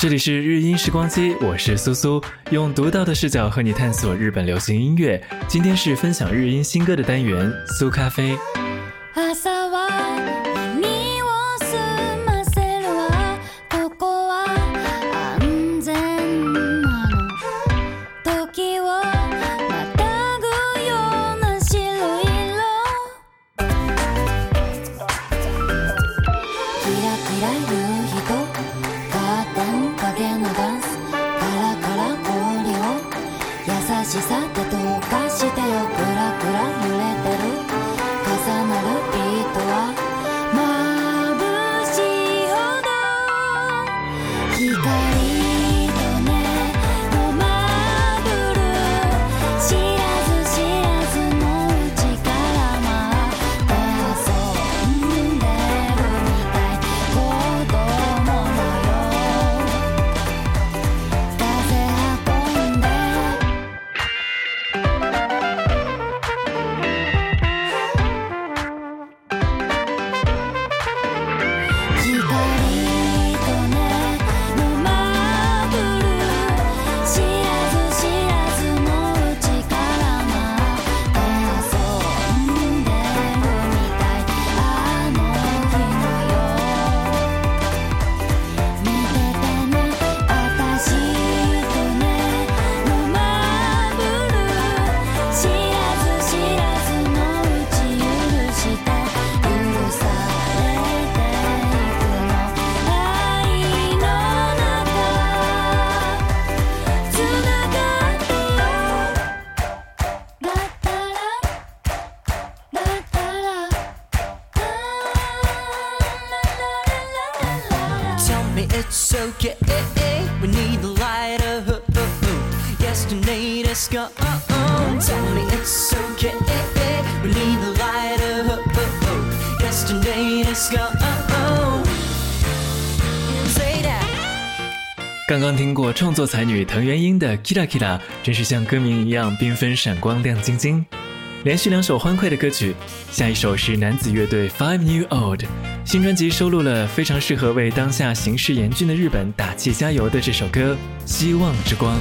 这里是日音时光机，我是苏苏，用独到的视角和你探索日本流行音乐。今天是分享日音新歌的单元，苏咖啡。作才女藤原英的《Kira Kira》，真是像歌名一样缤纷闪光亮晶晶。连续两首欢快的歌曲，下一首是男子乐队 Five New Old 新专辑收录了非常适合为当下形势严峻的日本打气加油的这首歌《希望之光》。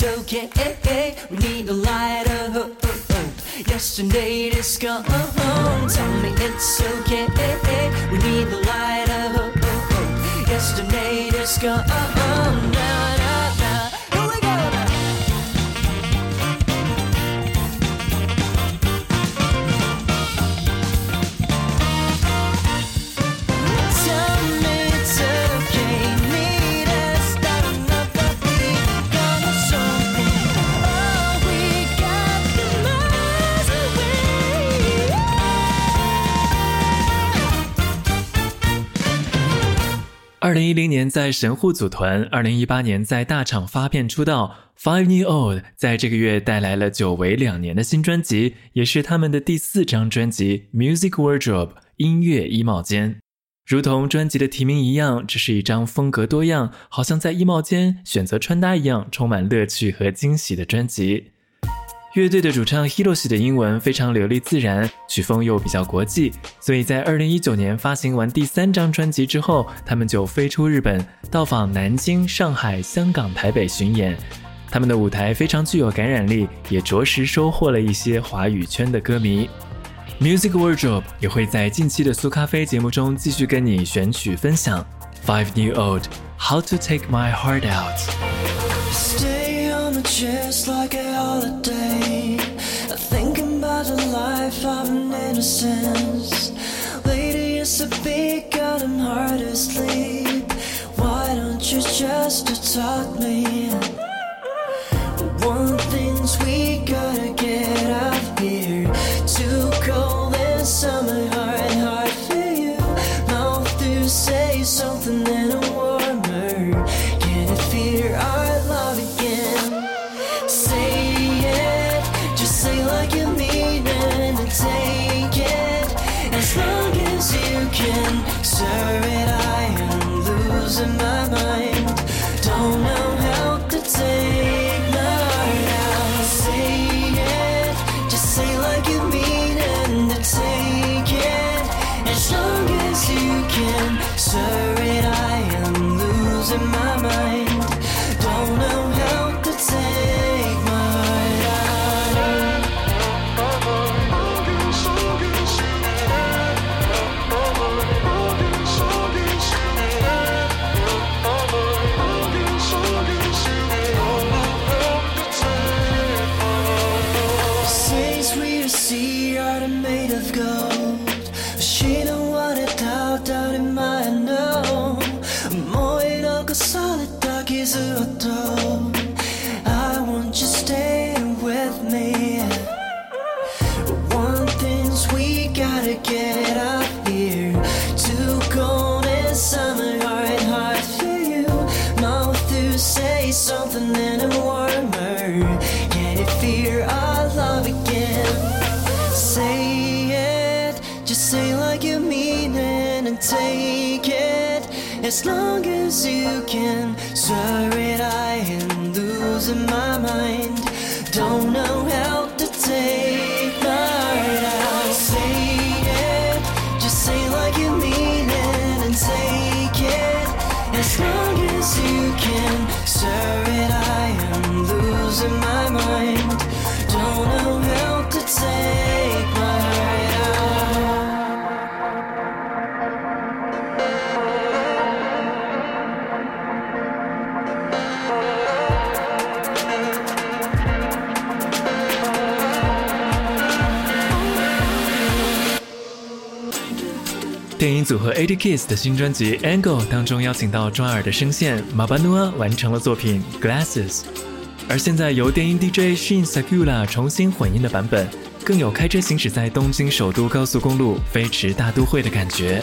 It's okay. We need a light of oh, hope. Oh, oh. Yesterday is gone. Tell me it's okay. Eh, eh. We need a light of hope. Yesterday is gone. 零一零年在神户组团，二零一八年在大厂发片出道。Five New Old 在这个月带来了久违两年的新专辑，也是他们的第四张专辑《Music Wardrobe》音乐衣帽间。如同专辑的提名一样，这是一张风格多样，好像在衣帽间选择穿搭一样，充满乐趣和惊喜的专辑。乐队的主唱 Hiroshi 的英文非常流利自然，曲风又比较国际，所以在二零一九年发行完第三张专辑之后，他们就飞出日本，到访南京、上海、香港、台北巡演。他们的舞台非常具有感染力，也着实收获了一些华语圈的歌迷。Music Wardrobe 也会在近期的苏咖啡节目中继续跟你选曲分享。Five New Old How to Take My Heart Out。Stay on the innocence. Lady, it's a big gotten hard to sleep. Why don't you just talk me? One thing's we gotta get out of here. Too cold in summer, thinking, sorry, I am losing my mind. Don't know how 组合 ADKISS 的新专辑《Angle》当中邀请到抓耳的声线马巴努阿完成了作品《Glasses》，而现在由电音 DJ Shin Sakula 重新混音的版本，更有开车行驶在东京首都高速公路飞驰大都会的感觉。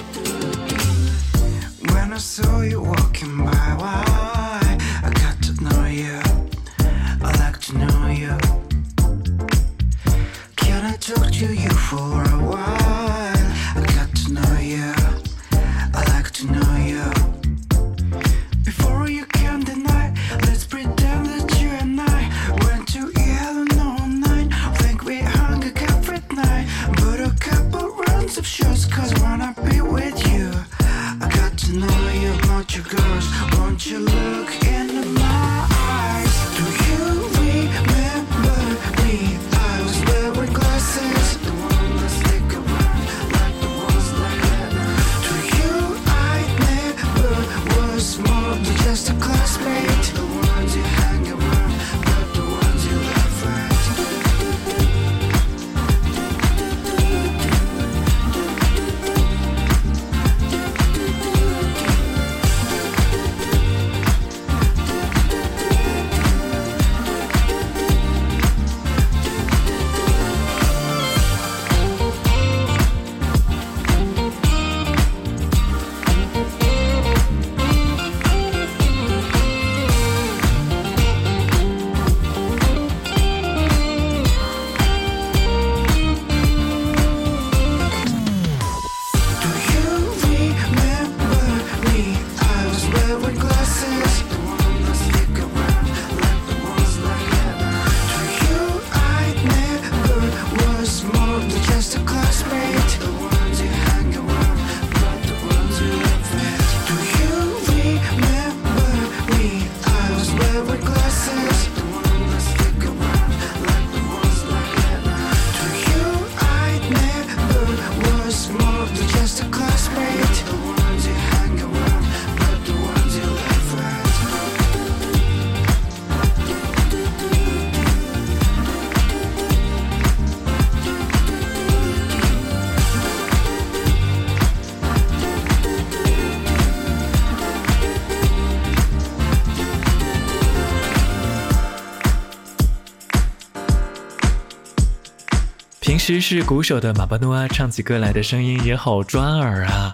其实是鼓手的马巴努阿唱起歌来的声音也好抓耳啊。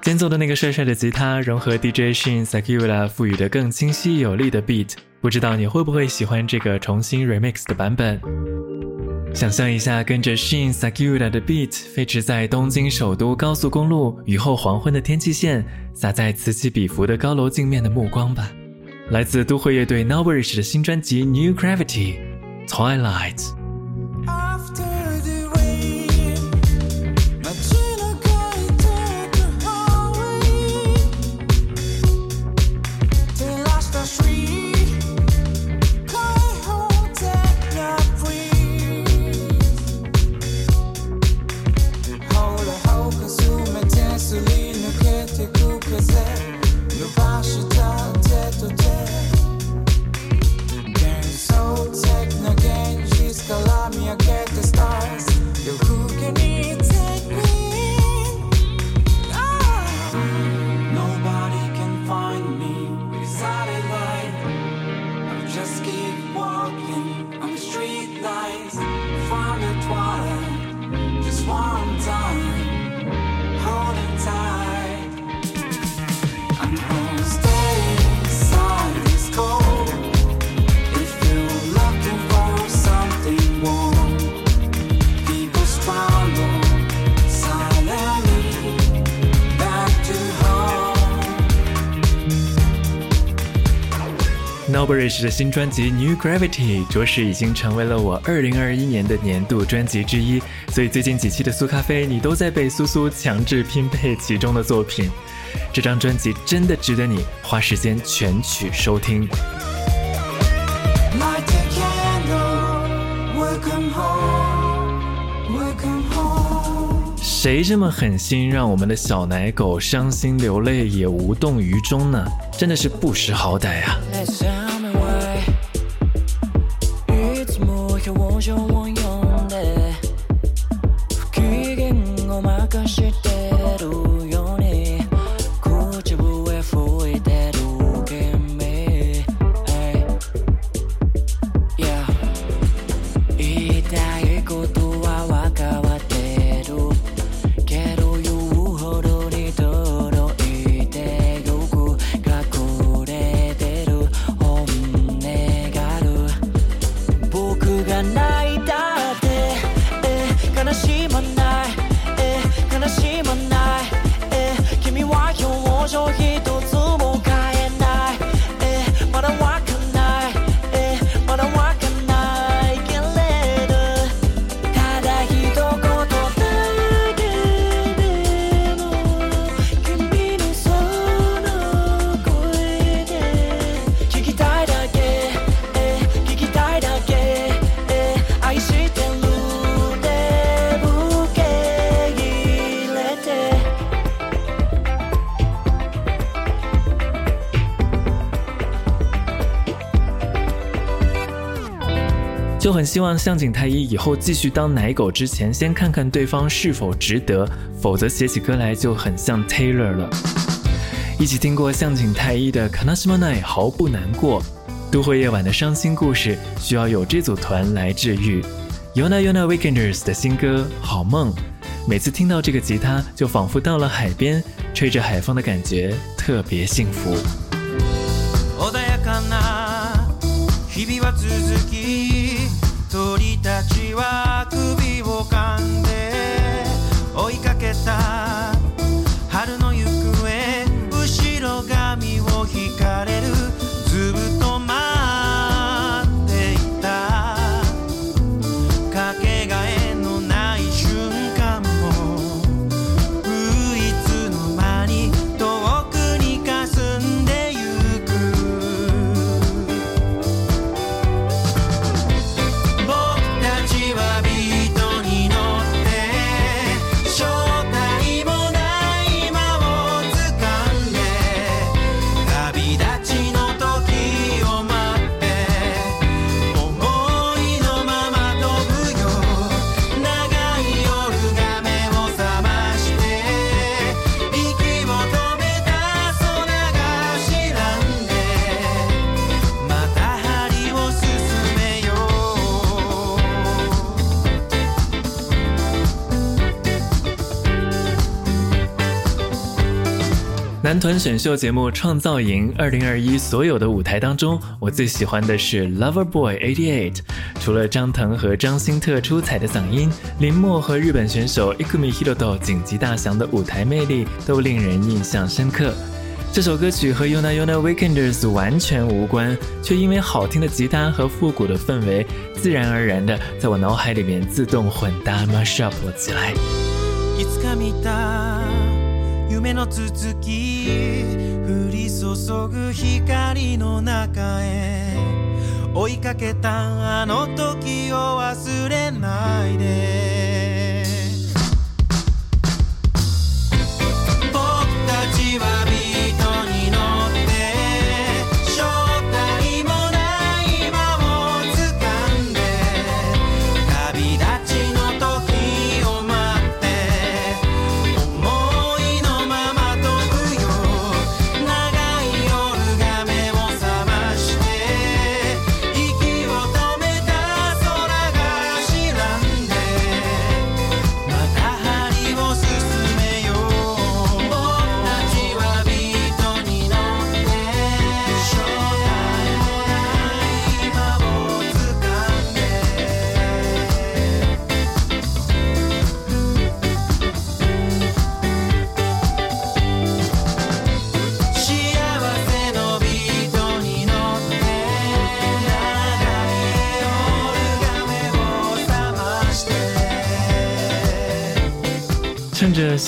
间奏的那个帅帅的吉他，融合 DJ Shin Sakura 赋予的更清晰有力的 beat，不知道你会不会喜欢这个重新 remix 的版本？想象一下，跟着 Shin Sakura 的 beat 飞驰在东京首都高速公路雨后黄昏的天际线，洒在此起彼伏的高楼镜面的目光吧。来自都会乐队 Nowish 的新专辑 New Gravity Twilight。Nowhere 的新专辑《New Gravity》着实已经成为了我2021年的年度专辑之一，所以最近几期的苏咖啡你都在被苏苏强制拼配其中的作品。这张专辑真的值得你花时间全曲收听。谁这么狠心让我们的小奶狗伤心流泪也无动于衷呢？真的是不识好歹啊！表情就很希望向井太一以后继续当奶狗之前，先看看对方是否值得，否则写起歌来就很像 Taylor 了。一起听过向井太一的《Kanashima Night》，毫不难过。都会夜晚的伤心故事需要有这组团来治愈。Yona Yona Weekenders 的新歌《好梦》，每次听到这个吉他，就仿佛到了海边，吹着海风的感觉特别幸福。穏やかな日々は続き 男团选秀节目《创造营》二零二一所有的舞台当中，我最喜欢的是 Lover Boy Eighty Eight。除了张腾和张新特出彩的嗓音，林默和日本选手 Ikumi Hiroto 紧急大翔的舞台魅力都令人印象深刻。这首歌曲和 Yuna Yuna Weekenders 完全无关，却因为好听的吉他和复古的氛围，自然而然的在我脑海里面自动混搭 mash up 起来。夢の続き降り注ぐ光の中へ追いかけたあの時を忘れないで。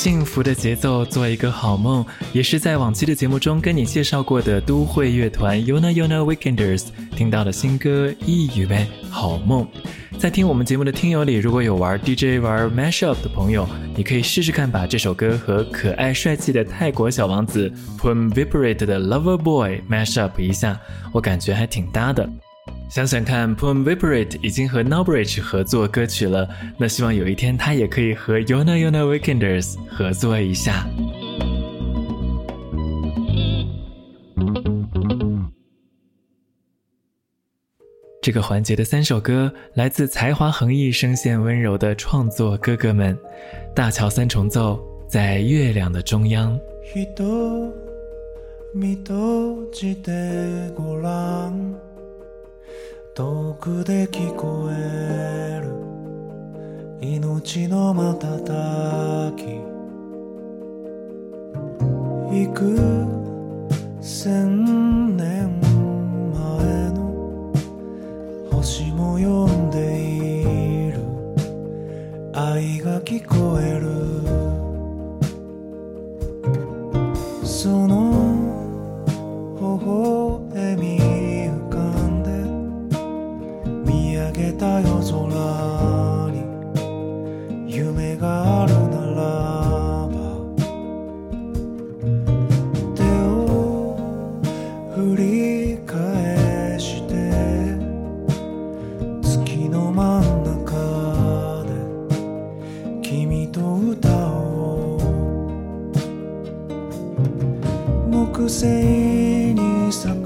幸福的节奏做一个好梦，也是在往期的节目中跟你介绍过的都会乐团 Yuna Yuna Weekenders 听到的新歌《一语呗好梦》。在听我们节目的听友里，如果有玩 DJ 玩 mashup 的朋友，你可以试试看把这首歌和可爱帅气的泰国小王子 Pum Vibrate 的 Lover Boy mashup 一下，我感觉还挺搭的。想想看，Pum Vibrate 已经和 Nobridge 合作歌曲了，那希望有一天他也可以和 Yona Yona Weekenders 合作一下。这个环节的三首歌来自才华横溢、声线温柔的创作哥哥们，大桥三重奏在月亮的中央。遠くで聞こえる。命の瞬き。幾千年前の星も読んでいる。愛が聞こえる。things to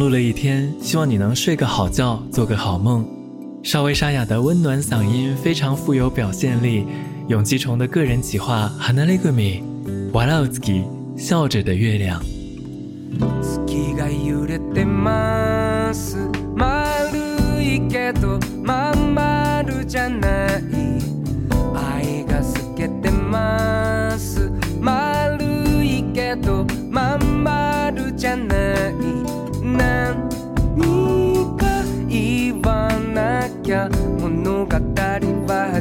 碌了一天，希望你能睡个好觉，做个好梦。稍微沙哑的温暖嗓音非常富有表现力。永基虫的个人企划《花レグミ》，ワラウツキ笑着的月亮。月が揺れてます丸いけどまん丸じゃない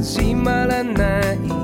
始まらない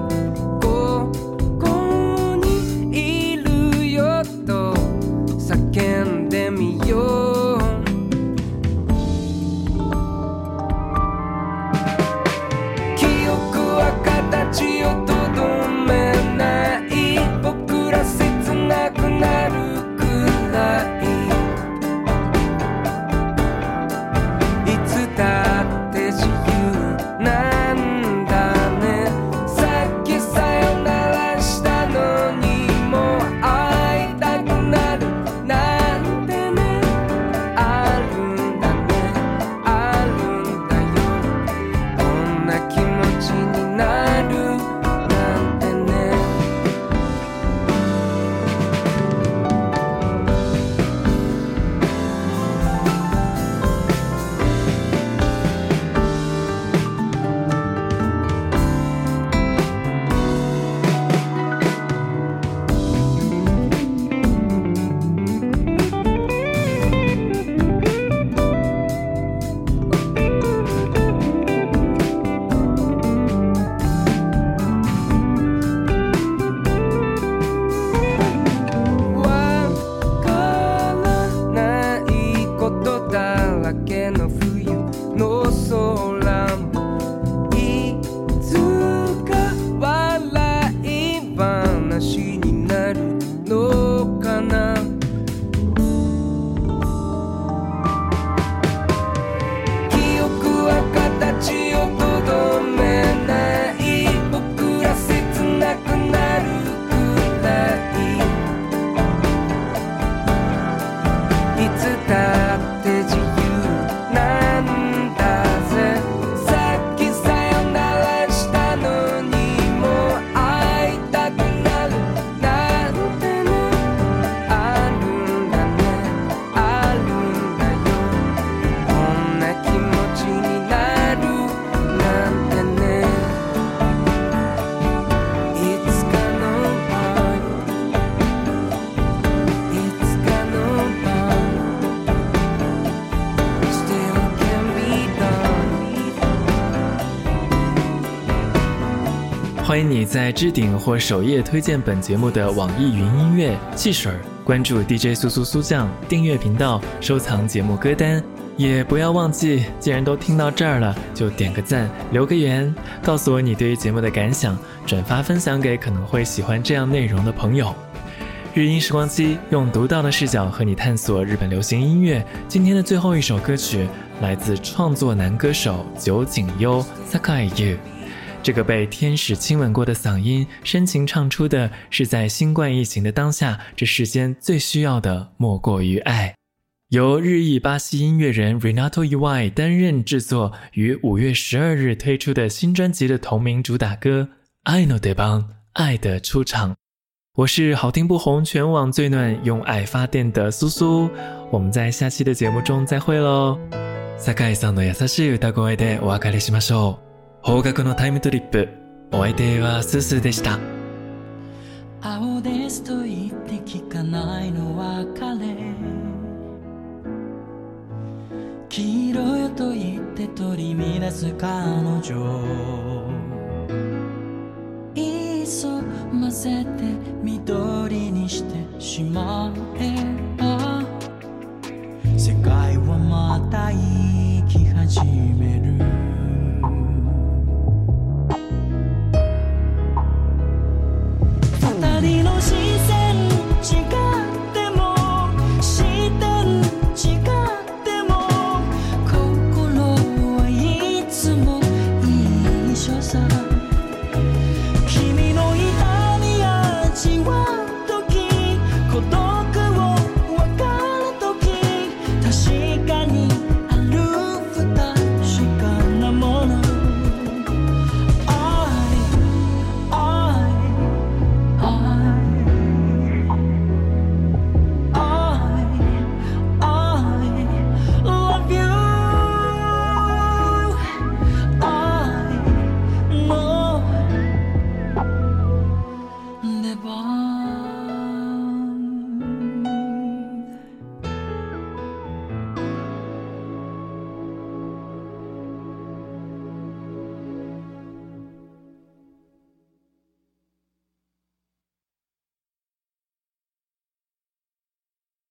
欢迎你在置顶或首页推荐本节目的网易云音乐、汽水儿，关注 DJ 苏苏苏酱，订阅频道，收藏节目歌单。也不要忘记，既然都听到这儿了，就点个赞，留个言，告诉我你对于节目的感想，转发分享给可能会喜欢这样内容的朋友。日音时光机用独到的视角和你探索日本流行音乐。今天的最后一首歌曲来自创作男歌手酒井优 Sakai You。这个被天使亲吻过的嗓音，深情唱出的是在新冠疫情的当下，这世间最需要的莫过于爱。由日裔巴西音乐人 Renato Iwai 担任制作，于五月十二日推出的新专辑的同名主打歌《爱の出番》爱的出场。我是好听不红，全网最暖，用爱发电的苏苏。我们在下期的节目中再会喽。坂井さんの優しい歌声でお別れしましょう。 方角のタイムトリップ。お相手はスースーでした。青ですと言って聞かないの別れ黄色よと言って取り乱す彼女急ませて緑にしてしまえば世界はまた生き始める